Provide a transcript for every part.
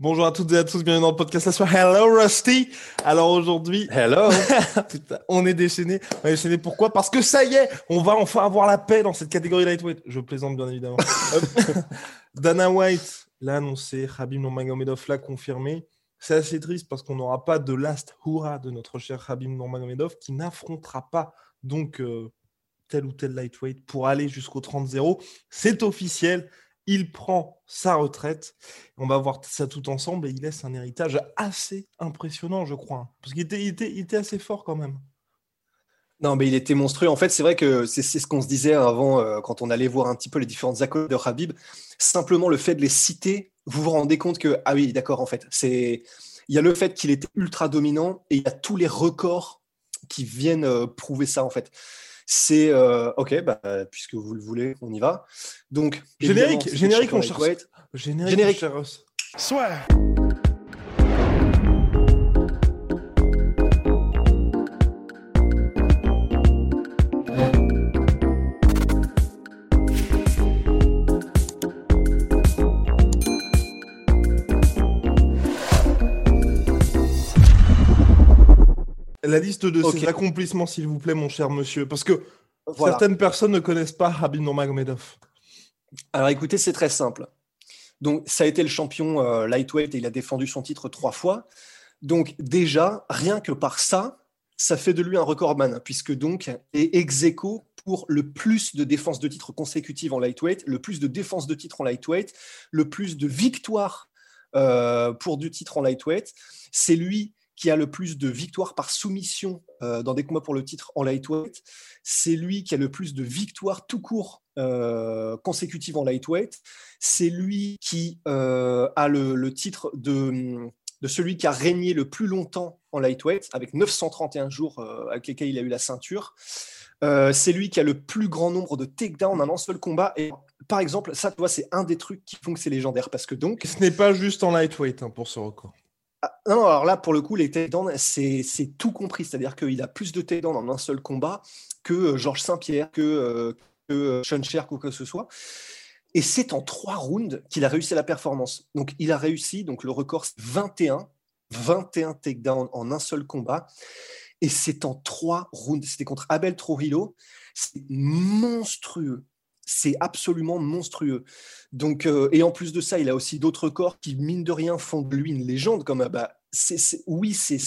Bonjour à toutes et à tous, bienvenue dans le podcast La soirée. Hello Rusty. Alors aujourd'hui, Hello. Putain, on est déchaîné. On est déchaîné pourquoi? Parce que ça y est, on va enfin avoir la paix dans cette catégorie lightweight. Je plaisante bien évidemment. Dana White l'a annoncé, Khabib Nurmagomedov l'a confirmé. C'est assez triste parce qu'on n'aura pas de last hurrah de notre cher Khabib Nurmagomedov qui n'affrontera pas donc euh, tel ou tel lightweight pour aller jusqu'au 30-0. C'est officiel. Il prend sa retraite. On va voir ça tout ensemble et il laisse un héritage assez impressionnant, je crois. Parce qu'il était, assez fort quand même. Non, mais il était monstrueux. En fait, c'est vrai que c'est ce qu'on se disait avant euh, quand on allait voir un petit peu les différentes accords de Habib. Simplement le fait de les citer, vous vous rendez compte que, ah oui, d'accord, en fait. Il y a le fait qu'il était ultra dominant et il y a tous les records qui viennent euh, prouver ça, en fait. C'est euh, ok, bah, puisque vous le voulez, on y va. Donc, Générique, générique, c'est mon le cher. lightweight. Générique, Générique. mon cher Ross. La liste de Ok. ses accomplissements, s'il vous plaît, mon cher monsieur. Parce que Voilà. certaines personnes ne connaissent pas Habib Nurmagomedov. Alors écoutez, c'est très simple. Donc ça a été le champion euh, lightweight et il a défendu son titre trois fois. Donc déjà, rien que par ça, ça fait de lui un recordman, puisque donc est ex aequo pour le plus de défenses de titre consécutives en lightweight, le plus de défenses de titre en lightweight, le plus de victoires euh, pour du titre en lightweight. C'est lui qui a le plus de victoires par soumission euh, dans des combats pour le titre en lightweight. C'est lui qui a le plus de victoires tout court euh, consécutives en lightweight. C'est lui qui euh, a le, titre de, celui qui a régné le plus longtemps en lightweight, avec 931 jours avec lesquels il a eu la ceinture. C'est lui qui a le plus grand nombre de takedowns en un seul combat. Et par exemple, ça, tu vois, c'est un des trucs qui font que c'est légendaire. Parce que donc, Ce n'est pas juste en lightweight hein, pour ce record. Ah, non, alors là, pour le coup, les takedowns, c'est c'est tout compris. C'est-à-dire qu'il a plus de takedowns en un seul combat que euh, Georges Saint-Pierre, que, euh, euh, Sean Sherk ou quoi que ce soit. Et c'est en trois rounds qu'il a réussi la performance. Donc, il a réussi, donc le record, c'est 21, 21 takedowns en un seul combat. Et c'est en trois rounds. C'était contre Abel Trujillo. C'est monstrueux. C'est absolument monstrueux. Donc, euh, et en plus de ça, il a aussi d'autres records qui, mine de rien, font de lui une légende. Comme, euh, bah, oui, c'est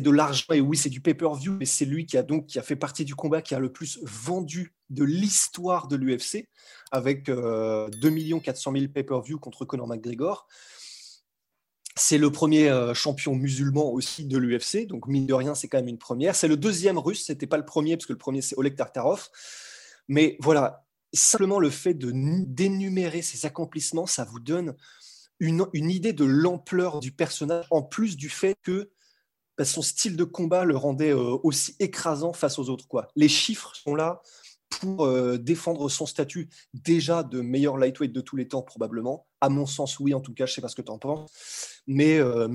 de l'argent et oui, c'est du pay-per-view, mais c'est lui qui a donc qui a fait partie du combat qui a le plus vendu de l'histoire de l'UFC avec euh, 2 400 000 pay-per-view contre Conor McGregor. C'est le premier euh, champion musulman aussi de l'UFC, donc mine de rien, c'est quand même une première. C'est le deuxième russe, c'était pas le premier, parce que le premier c'est Oleg Tartarov. Mais voilà, simplement le fait de nu- d'énumérer ses accomplissements, ça vous donne une, idée de l'ampleur du personnage, en plus du fait que bah, son style de combat le rendait euh, aussi écrasant face aux autres. Les chiffres sont là pour euh, défendre son statut déjà de meilleur lightweight de tous les temps, probablement. À mon sens, oui, en tout cas, je sais pas ce que tu en penses. Mais, euh,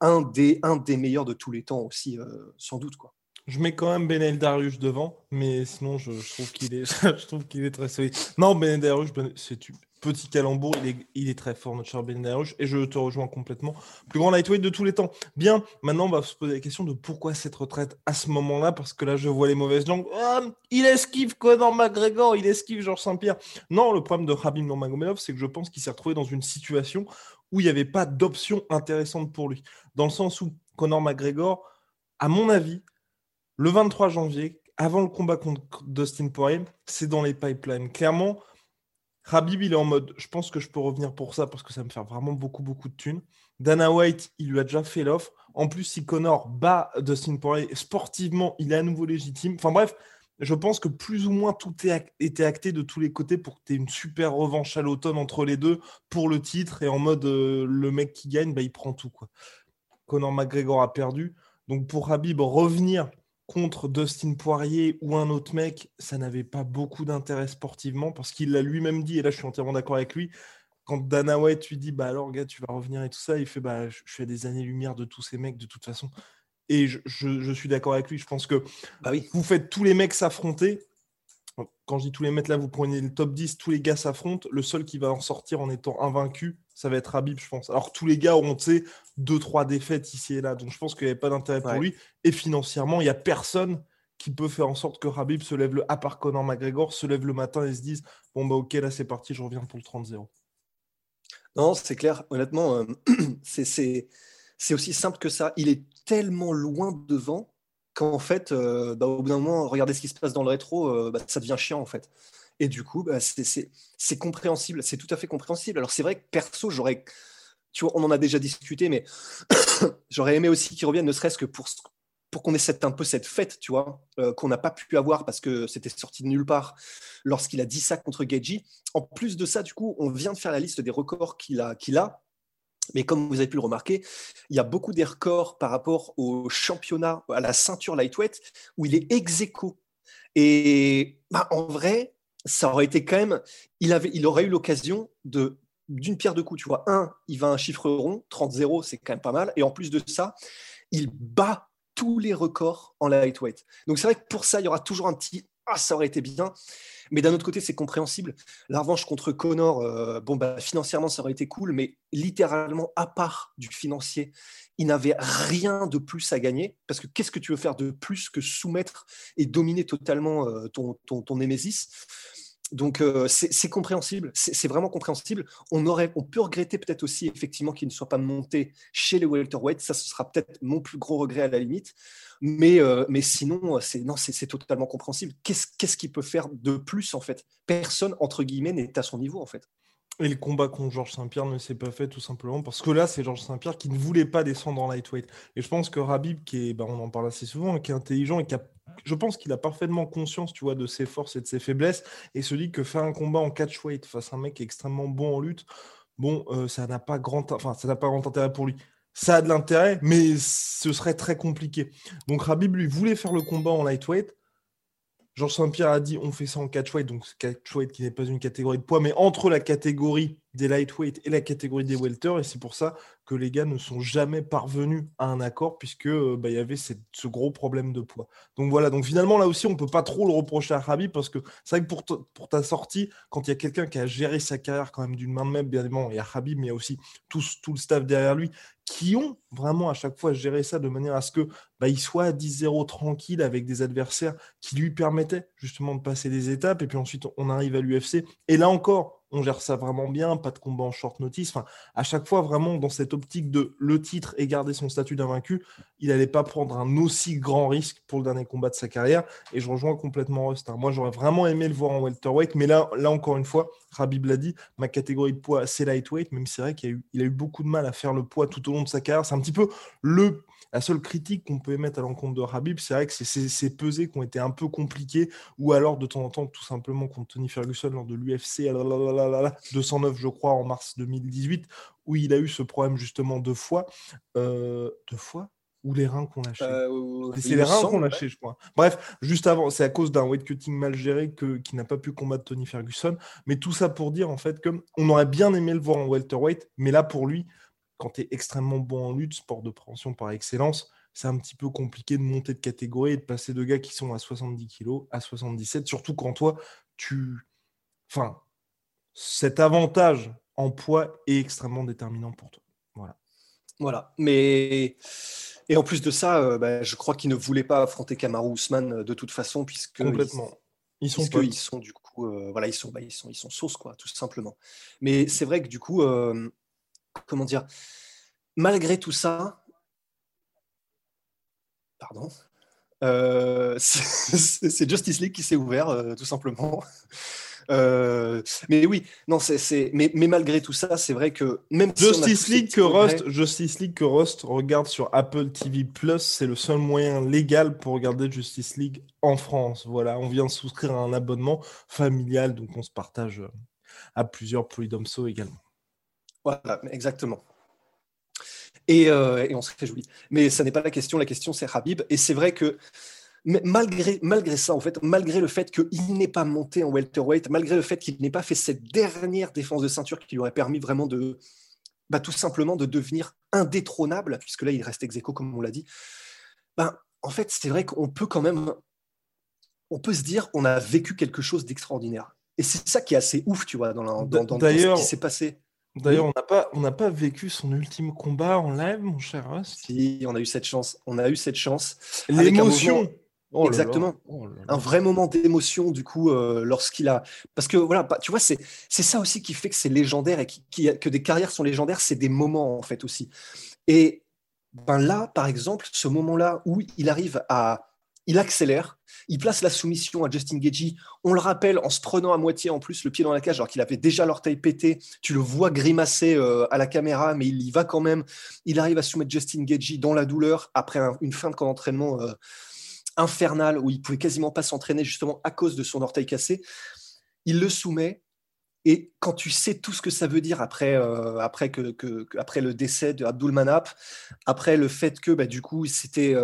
un, des, un des meilleurs de tous les temps aussi, sans doute. Quoi. Je mets quand même Benel Darius devant, mais sinon je, trouve qu'il est, je trouve qu'il est très solide. Non, Benel Darius, c'est petit calembour, il est, il est très fort, notre cher Benel Darius, et je te rejoins complètement. Plus grand lightweight de tous les temps. Bien, maintenant on va se poser la question de pourquoi cette retraite à ce moment-là, parce que là je vois les mauvaises langues. Ah, il esquive Conor McGregor, il esquive Georges Saint-Pierre. Non, le problème de Khabib Nurmagomedov, c'est que je pense qu'il s'est retrouvé dans une situation où il n'y avait pas d'option intéressante pour lui. Dans le sens où Conor McGregor, à mon avis, le 23 janvier, avant le combat contre Dustin Poirier, c'est dans les pipelines. Clairement, Khabib, il est en mode, je pense que je peux revenir pour ça parce que ça me fait vraiment beaucoup, beaucoup de thunes. Dana White, il lui a déjà fait l'offre. En plus, si Connor bat Dustin Poirier sportivement, il est à nouveau légitime. Enfin bref, je pense que plus ou moins tout était acté de tous les côtés pour que tu aies une super revanche à l'automne entre les deux pour le titre et en mode euh, le mec qui gagne, bah, il prend tout. Quoi. Conor McGregor a perdu. Donc pour Habib, revenir contre Dustin Poirier ou un autre mec, ça n'avait pas beaucoup d'intérêt sportivement parce qu'il l'a lui-même dit, et là je suis entièrement d'accord avec lui. Quand Dana White lui dit, bah alors gars, tu vas revenir et tout ça, il fait, bah je suis à des années-lumière de tous ces mecs de toute façon. Et je, suis d'accord avec lui. Je pense que bah oui. vous faites tous les mecs s'affronter. Quand je dis tous les mecs là, vous prenez le top 10, tous les gars s'affrontent. Le seul qui va en sortir en étant invaincu, ça va être Habib, je pense. Alors tous les gars auront, tu sais, deux, trois défaites ici et là. Donc je pense qu'il n'y avait pas d'intérêt pour lui. Et financièrement, il n'y a personne qui peut faire en sorte que Habib se lève le, à part Conor McGregor, se lève le matin et se dise Bon, bah ok, là c'est parti, je reviens pour le 30-0. Non, c'est clair. Honnêtement, euh, c'est aussi simple que ça. Il est tellement loin devant qu'en fait, euh, bah, au bout d'un moment, regardez ce qui se passe dans le rétro, euh, bah, ça devient chiant en fait. Et du coup, bah, c'est compréhensible, c'est tout à fait compréhensible. Alors c'est vrai que perso, j'aurais, tu vois, on en a déjà discuté, mais j'aurais aimé aussi qu'il revienne, ne serait-ce que pour, pour qu'on ait cette, un peu cette fête, tu vois, euh, qu'on n'a pas pu avoir parce que c'était sorti de nulle part lorsqu'il a dit ça contre Geji. En plus de ça, du coup, on vient de faire la liste des records qu'il a, qu'il a mais comme vous avez pu le remarquer, il y a beaucoup des records par rapport au championnat, à la ceinture lightweight, où il est ex aequo. Et bah, en vrai, ça aurait été quand même. Il, avait, il aurait eu l'occasion de d'une pierre deux coups. Tu vois, un, il va un chiffre rond, 30-0, c'est quand même pas mal. Et en plus de ça, il bat tous les records en lightweight. Donc c'est vrai que pour ça, il y aura toujours un petit ah, ça aurait été bien. Mais d'un autre côté, c'est compréhensible. La revanche contre Connor, euh, bon, bah, financièrement, ça aurait été cool, mais littéralement, à part du financier, il n'avait rien de plus à gagner. Parce que qu'est-ce que tu veux faire de plus que soumettre et dominer totalement euh, ton, ton, ton Némésis donc euh, c'est compréhensible, c'est vraiment compréhensible. On, aurait, on peut regretter peut-être aussi effectivement qu'il ne soit pas monté chez les welterweight. Ça, ce sera peut-être mon plus gros regret à la limite. Mais, euh, mais sinon, c'est totalement compréhensible. Qu'est-ce qu'il peut faire de plus en fait? Personne entre guillemets n'est à son niveau en fait. Et le combat contre Georges Saint-Pierre ne s'est pas fait tout simplement parce que là, c'est Georges Saint-Pierre qui ne voulait pas descendre en lightweight. Et je pense que Rabib, qui est, bah, on en parle assez souvent, qui est intelligent et qui a, je pense qu'il a parfaitement conscience, tu vois, de ses forces et de ses faiblesses et se dit que faire un combat en catchweight face à un mec extrêmement bon en lutte, bon, euh, ça n'a pas grand, enfin, ça n'a pas grand intérêt pour lui. Ça a de l'intérêt, mais ce serait très compliqué. Donc Rabib lui voulait faire le combat en lightweight. Georges Saint-Pierre a dit on fait ça en catchweight, donc catchweight qui n'est pas une catégorie de poids, mais entre la catégorie des lightweight et la catégorie des welter, et c'est pour ça que les gars ne sont jamais parvenus à un accord, puisque euh, bah, il y avait ce gros problème de poids. Donc voilà, donc finalement là aussi on peut pas trop le reprocher à Rabib, parce que c'est vrai que pour, ta sortie, quand il y a quelqu'un qui a géré sa carrière quand même d'une main de même, bien évidemment, il y a Rabib, mais il y a aussi tout, tout le staff derrière lui, qui ont vraiment à chaque fois géré ça de manière à ce que bah, soit à 10-0 tranquille avec des adversaires qui lui permettaient justement de passer des étapes et puis ensuite on arrive à l'UFC et là encore on gère ça vraiment bien, pas de combat en short notice. Enfin, à chaque fois, vraiment, dans cette optique de le titre et garder son statut d'invaincu, il n'allait pas prendre un aussi grand risque pour le dernier combat de sa carrière. Et je rejoins complètement Rust. Hein. Moi, j'aurais vraiment aimé le voir en welterweight, mais là, encore une fois, Rabib l'a dit, ma catégorie de poids, c'est lightweight, même si c'est vrai qu'il a eu beaucoup de mal à faire le poids tout au long de sa carrière. C'est un petit peu le la seule critique qu'on peut émettre à l'encontre de Rabib, c'est vrai que c'est ces pesées qui ont été un peu compliquées, ou alors de temps en temps, tout simplement contre Tony Ferguson lors de l'UFC 209, je crois, en mars 2018, où il a eu ce problème justement deux fois. Euh, deux fois ou les reins qu'on lâché euh, C'est les reins qu'on lâché, je crois. Bref, juste avant, c'est à cause d'un weight cutting mal géré que, qui n'a pas pu combattre Tony Ferguson. Mais tout ça pour dire en fait que on aurait bien aimé le voir en welterweight, mais là pour lui, quand tu es extrêmement bon en lutte, sport de préhension par excellence, c'est un petit peu compliqué de monter de catégorie et de passer de gars qui sont à 70 kg à 77, surtout quand toi, tu. Enfin, cet avantage en poids est extrêmement déterminant pour toi. Voilà. Voilà. Mais. Et en plus de ça, euh, bah, je crois qu'il ne voulait pas affronter Kamaru Usman euh, de toute façon, puisque. Complètement. Ils, sont, ils sont du coup, euh, voilà, ils sont, bah, ils sont, ils sont sauce quoi, tout simplement. Mais c'est vrai que du coup, comment dire, malgré tout ça, pardon, euh, c'est Justice League qui s'est ouvert, euh, tout simplement. Euh, mais oui, non, c'est, mais, mais, malgré tout ça, c'est vrai que même Justice League que Rust, Justice League que Rust regarde sur Apple TV Plus, c'est le seul moyen légal pour regarder Justice League en France. Voilà, on vient de souscrire à un abonnement familial, donc on se partage à plusieurs Polydomso également. Voilà, exactement. Et, euh, et on se réjouit. Mais ça n'est pas la question. La question, c'est Habib. Et c'est vrai que mais malgré, malgré ça, en fait, malgré le fait qu'il n'ait pas monté en welterweight, malgré le fait qu'il n'ait pas fait cette dernière défense de ceinture qui lui aurait permis vraiment de, bah, tout simplement de devenir indétrônable, puisque là, il reste ex comme on l'a dit, ben, en fait, c'est vrai qu'on peut quand même, on peut se dire, on a vécu quelque chose d'extraordinaire. Et c'est ça qui est assez ouf, tu vois, dans, dans, dans, dans ce qui s'est passé. D'ailleurs, on n'a pas, on n'a pas vécu son ultime combat en live, mon cher Rust. Si, on a eu cette chance. On a eu cette chance. L'émotion. Oh Exactement. Oh un vrai moment d'émotion, du coup, euh, lorsqu'il a. Parce que, voilà, bah, tu vois, c'est ça aussi qui fait que c'est légendaire et qui, que des carrières sont légendaires, c'est des moments, en fait, aussi. Et ben là, par exemple, ce moment-là où il arrive à. Il accélère, il place la soumission à Justin Gagey. On le rappelle en se prenant à moitié en plus le pied dans la cage alors qu'il avait déjà l'orteil pété. Tu le vois grimacer euh, à la caméra, mais il y va quand même. Il arrive à soumettre Justin Gagey dans la douleur après une fin de camp d'entraînement. Euh, infernal où il pouvait quasiment pas s'entraîner justement à cause de son orteil cassé. Il le soumet et quand tu sais tout ce que ça veut dire après, euh, le décès de Manap, après le fait que bah, du coup c'était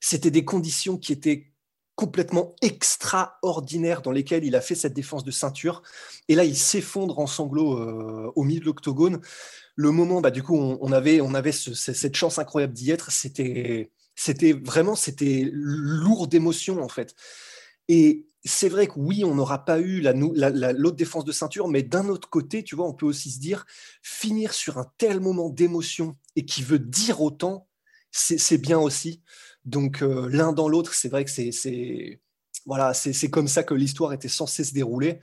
c'était des conditions qui étaient complètement extraordinaires dans lesquelles il a fait cette défense de ceinture. Et là, il s'effondre en sanglots euh, au milieu de l'octogone. Le moment, bah, du coup, on, avait, on avait cette chance incroyable d'y être. C'était c'était vraiment, c'était lourd d'émotions en fait. Et c'est vrai que oui, on n'aura pas eu l'autre défense de ceinture, mais d'un autre côté, tu vois, on peut aussi se dire, finir sur un tel moment d'émotion et qui veut dire autant, c'est bien aussi. Donc euh, l'un dans l'autre, c'est vrai que c'est voilà, c'est comme ça que l'histoire était censée se dérouler.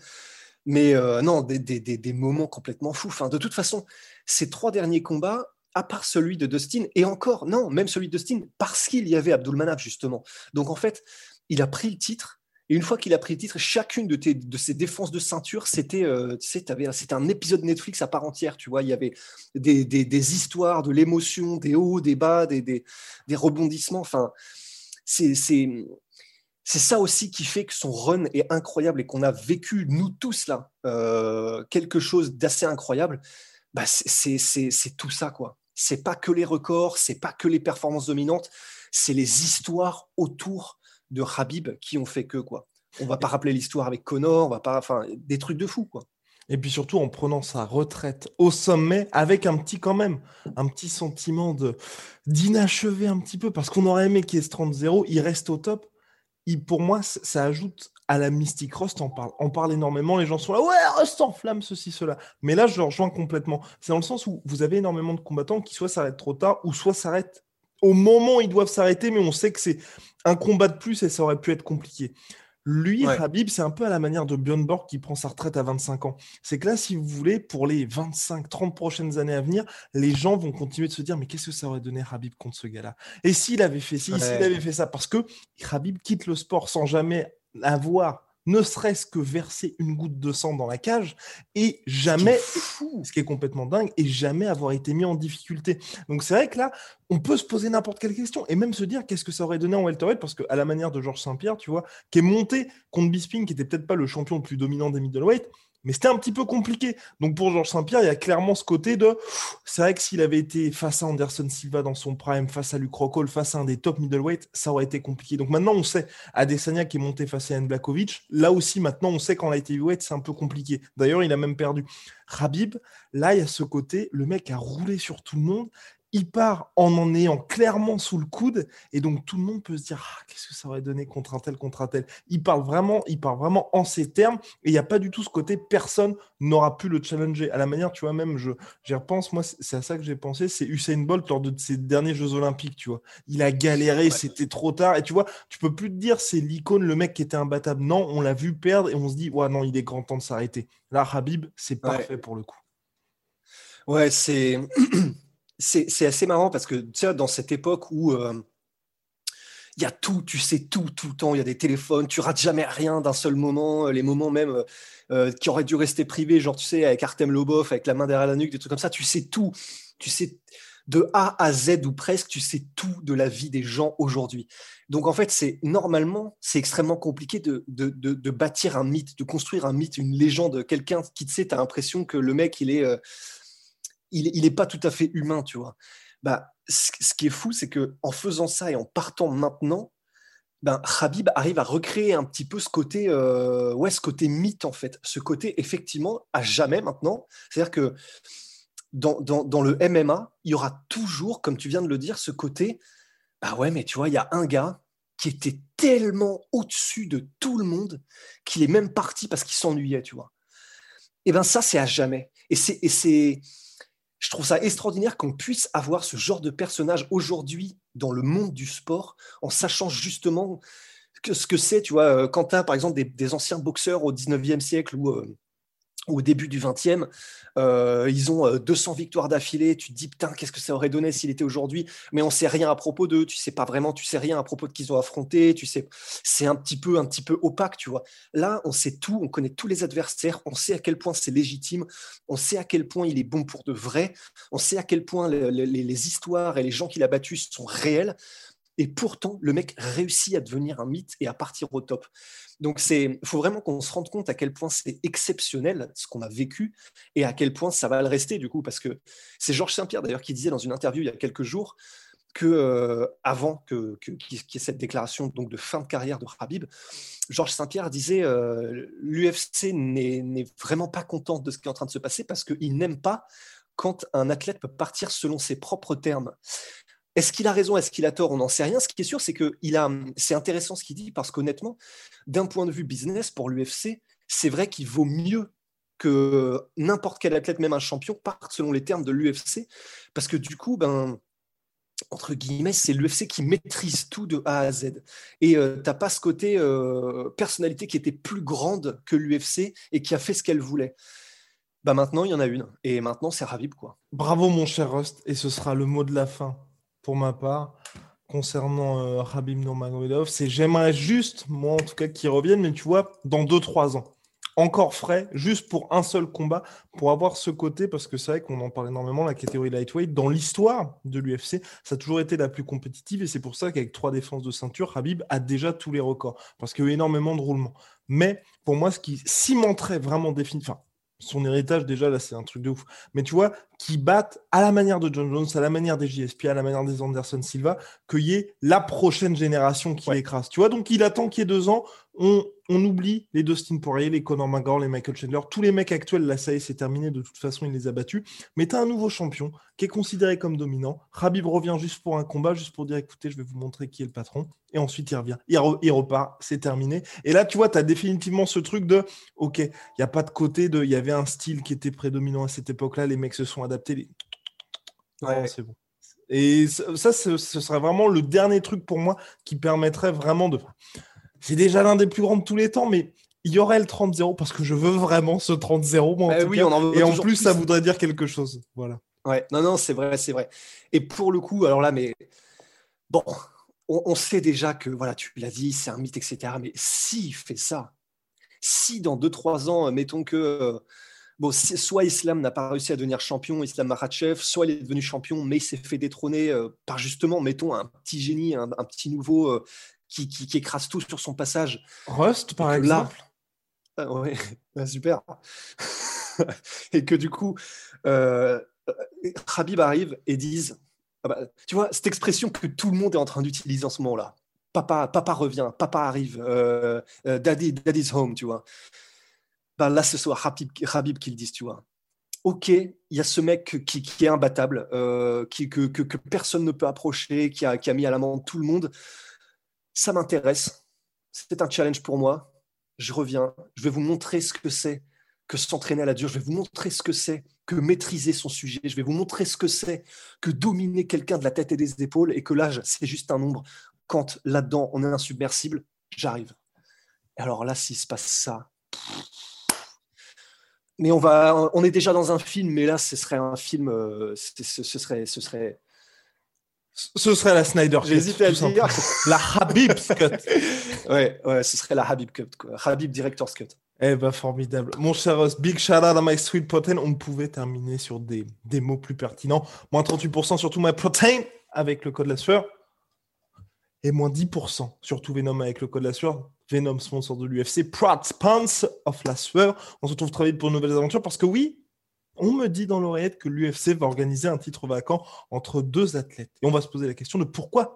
Mais euh, non, des, des, moments complètement fous. Enfin, de toute façon, ces trois derniers combats, à part celui de Dustin, et encore, non, même celui de Dustin, parce qu'il y avait Abdul justement. Donc en fait, il a pris le titre, et une fois qu'il a pris le titre, chacune de, ses défenses de ceinture, c'était euh, c'était un épisode Netflix à part entière, tu vois. Il y avait des, histoires, de l'émotion, des hauts, des bas, des, rebondissements. Enfin, c'est c'est ça aussi qui fait que son run est incroyable et qu'on a vécu, nous tous là, euh, quelque chose d'assez incroyable. Bah, c'est tout ça, quoi c'est pas que les records, c'est pas que les performances dominantes, c'est les histoires autour de Habib qui ont fait que quoi. On va pas rappeler l'histoire avec Connor, on va pas, enfin, des trucs de fou quoi. Et puis surtout en prenant sa retraite au sommet avec un petit quand même, un petit sentiment de d'inachevé un petit peu parce qu'on aurait aimé qu'il ait 30-0, il reste au top. Il, pour moi, ça ajoute à la mystique. Rust en parle, on parle énormément. Les gens sont là, ouais, Rust en flamme, ceci, cela. Mais là, je le rejoins complètement. C'est dans le sens où vous avez énormément de combattants qui soit s'arrêtent trop tard ou soit s'arrêtent au moment où ils doivent s'arrêter, mais on sait que c'est un combat de plus et ça aurait pu être compliqué. Lui, Habib, c'est un peu à la manière de Björn Borg qui prend sa retraite à 25 ans. C'est que là, si vous voulez, pour les 25, 30 prochaines années à venir, les gens vont continuer de se dire mais qu'est-ce que ça aurait donné Habib contre ce gars-là? Et s'il avait fait ci, s'il avait fait ça Parce que Habib quitte le sport sans jamais avoir ne serait-ce que verser une goutte de sang dans la cage et jamais, ce qui est complètement dingue, et jamais avoir été mis en difficulté. Donc c'est vrai que là, on peut se poser n'importe quelle question et même se dire qu'est-ce que ça aurait donné en welterweight parce qu'à la manière de Georges Saint-Pierre, tu vois, qui est monté contre Bisping, qui était peut-être pas le champion le plus dominant des middleweight, mais c'était un petit peu compliqué. Donc pour Georges Saint-Pierre, il y a clairement ce côté de. C'est vrai que s'il avait été face à Anderson Silva dans son prime, face à Luke Rockhold, face à un des top middleweight, ça aurait été compliqué. Donc maintenant, on sait. Adesanya qui est monté face à Ian Blakovic, là aussi, maintenant, on sait qu'en light heavyweight, c'est un peu compliqué. D'ailleurs, il a même perdu. Rabib, là, il y a ce côté, le mec a roulé sur tout le monde il part en en ayant clairement sous le coude, et donc tout le monde peut se dire ah, qu'est-ce que ça aurait donné contre un tel, contre un tel. Il parle vraiment, il parle vraiment en ces termes, et il n'y a pas du tout ce côté personne n'aura pu le challenger. À la manière, tu vois, même, je, j'y repense, moi, c'est à ça que j'ai pensé, c'est Usain Bolt lors de ses derniers Jeux Olympiques, tu vois. Il a galéré, c'était trop tard, et tu vois, tu peux plus te dire c'est l'icône, le mec qui était imbattable. Non, on l'a vu perdre, et on se dit, ouais, non, il est grand temps de s'arrêter. Là, Habib, c'est parfait pour le coup. Ouais, c'est c'est assez marrant parce que tu sais, dans cette époque où euh, il y a tout, tu sais tout, tout le temps. Il y a des téléphones, tu rates jamais rien d'un seul moment. Les moments même euh, qui auraient dû rester privés, genre, tu sais, avec Artem Lobov, avec la main derrière la nuque, des trucs comme ça. Tu sais tout. Tu sais de A à Z ou presque, tu sais tout de la vie des gens aujourd'hui. Donc en fait, c'est normalement, c'est extrêmement compliqué de, de, bâtir un mythe, de construire un mythe, une légende. Quelqu'un qui, te sait, tu as l'impression que le mec, il est, euh, il, il est pas tout à fait humain, tu vois. Bah, ce qui est fou, c'est que en faisant ça et en partant maintenant, ben, Habib arrive à recréer un petit peu ce côté, euh, ouais, ce côté mythe en fait, ce côté effectivement à jamais maintenant. C'est-à-dire que dans, dans, le MMA, il y aura toujours, comme tu viens de le dire, ce côté, bah ouais, mais tu vois, il y a un gars qui était tellement au-dessus de tout le monde qu'il est même parti parce qu'il s'ennuyait, tu vois. Et ben ça, c'est à jamais. Et c'est, je trouve ça extraordinaire qu'on puisse avoir ce genre de personnage aujourd'hui dans le monde du sport, en sachant justement ce que c'est, tu vois, euh, as par exemple des, anciens boxeurs au 19e siècle ou euh, au début du 20e, euh, ils ont 200 victoires d'affilée. Tu te dis, putain, qu'est-ce que ça aurait donné s'il était aujourd'hui? Mais on sait rien à propos d'eux. Tu sais pas vraiment, tu sais rien à propos de qu'ils ont affronté. Tu sais, c'est un petit peu, un petit peu opaque, tu vois. Là, on sait tout. On connaît tous les adversaires. On sait à quel point c'est légitime. On sait à quel point il est bon pour de vrai. On sait à quel point les histoires et les gens qu'il a battus sont réels. Et pourtant, le mec réussit à devenir un mythe et à partir au top. Donc, il faut vraiment qu'on se rende compte à quel point c'est exceptionnel ce qu'on a vécu et à quel point ça va le rester, du coup, parce que c'est Georges Saint-Pierre, d'ailleurs, qui disait dans une interview il y a quelques jours que euh, avant que, qu'il y ait cette déclaration de fin de carrière de Habib, Georges Saint-Pierre disait euh, l'UFC n'est vraiment pas content de ce qui est en train de se passer parce qu'il n'aime pas quand un athlète peut partir selon ses propres termes. Est-ce qu'il a raison Est-ce qu'il a tort? On n'en sait rien. Ce qui est sûr, c'est que c'est intéressant ce qu'il dit parce qu'honnêtement, d'un point de vue business pour l'UFC, c'est vrai qu'il vaut mieux que n'importe quel athlète, même un champion, parte selon les termes de l'UFC parce que du coup, ben entre guillemets, c'est l'UFC qui maîtrise tout de A à Z. Et euh, tu n'as pas ce côté euh, personnalité qui était plus grande que l'UFC et qui a fait ce qu'elle voulait. Bah maintenant, il y en a une. Et maintenant, c'est Ravib. Quoi. Bravo, mon cher Rust. Et ce sera le mot de la fin pour ma part, concernant euh, Rabim Nurmagomedov, c'est j'aimerais juste, moi en tout cas, qu'il revienne, mais tu vois, dans 2-3 ans. Encore frais, juste pour un seul combat, pour avoir ce côté, parce que c'est vrai qu'on en parle énormément, la catégorie lightweight, dans l'histoire de l'UFC, ça a toujours été la plus compétitive, et c'est pour ça qu'avec trois défenses de ceinture, Habib a déjà tous les records, parce qu'il y a eu énormément de roulements. Mais pour moi, ce qui cimenterait vraiment définitivement, son héritage, déjà, là, c'est un truc de ouf. Mais tu vois, qui battent à la manière de John Jones, à la manière des JSP, à la manière des Anderson Silva, qu'il y ait la prochaine génération qui l'écrase. Tu vois, donc il attend qu'il y ait deux ans. On, on oublie les Dustin Poirier, les Conor McGregor, les Michael Chandler. Tous les mecs actuels, là, ça y est, c'est terminé. De toute façon, il les a battus. Mais tu as un nouveau champion qui est considéré comme dominant. Rabib revient juste pour un combat, juste pour dire écoutez, je vais vous montrer qui est le patron. Et ensuite, il revient. Il, il repart. C'est terminé. Et là, tu vois, tu as définitivement ce truc de ok, il n'y a pas de côté de. Il y avait un style qui était prédominant à cette époque-là. Les mecs se sont adaptés. Ouais. c'est bon. Et ça, ce, serait vraiment le dernier truc pour moi qui permettrait vraiment de. C'est déjà l'un des plus grands de tous les temps, mais il y aurait le 30-0 parce que je veux vraiment ce 30-0. Moi, eh oui, en et en plus, ça voudrait dire quelque chose. Voilà. Ouais, non, non, c'est vrai, c'est vrai. Et pour le coup, alors là, mais bon, on, sait déjà que, voilà, tu l'as dit, c'est un mythe, etc. Mais s'il fait ça, si dans 2-3 ans, mettons que. Euh, bon, soit Islam n'a pas réussi à devenir champion, Islam Makhachev, soit il est devenu champion, mais il s'est fait détrôner euh, par justement, mettons, un petit génie, un, petit nouveau euh, qui, qui, écrase tout sur son passage. Rust, par exemple? Là, ouais, super. et que du coup, euh, Habib arrive et dise, ah bah, tu vois, cette expression que tout le monde est en train d'utiliser en ce moment-là. Papa, papa revient, papa arrive, daddy, daddy's home, tu vois ben là, ce soit Habib, Habib qui le dise, tu vois. Ok, il y a ce mec qui, qui est imbattable, euh, qui, que, que, que, personne ne peut approcher, qui a, qui a mis à l'amende tout le monde. Ça m'intéresse. C'est un challenge pour moi. Je reviens. Je vais vous montrer ce que c'est que s'entraîner à la dure. Je vais vous montrer ce que c'est que maîtriser son sujet. Je vais vous montrer ce que c'est que dominer quelqu'un de la tête et des épaules et que l'âge, c'est juste un nombre. Quand là-dedans, on est insubmersible, j'arrive. Alors là, s'il se passe ça, mais on va, on est déjà dans un film, mais là, ce serait un film, euh, ce, serait, ce serait, Ce serait la Snyder Cut. J'hésitais à dire. La Habib's Cut. Ouais, ouais, ce serait la Habib Cut, quoi. Habib Director's Cut. Eh ben formidable. Mon cher Ross, big shout out à My Sweet Protein. On pouvait terminer sur des, des mots plus pertinents. Moins 38% sur tout My Protein avec le code la sueur. Et moins 10% sur tout Venom avec le code la sueur. Venom, sponsor de l'UFC. Proud sponsor of la sueur. On se retrouve très vite pour de nouvelles aventures parce que oui, on me dit dans l'oreillette que l'UFC va organiser un titre vacant entre deux athlètes. Et on va se poser la question de pourquoi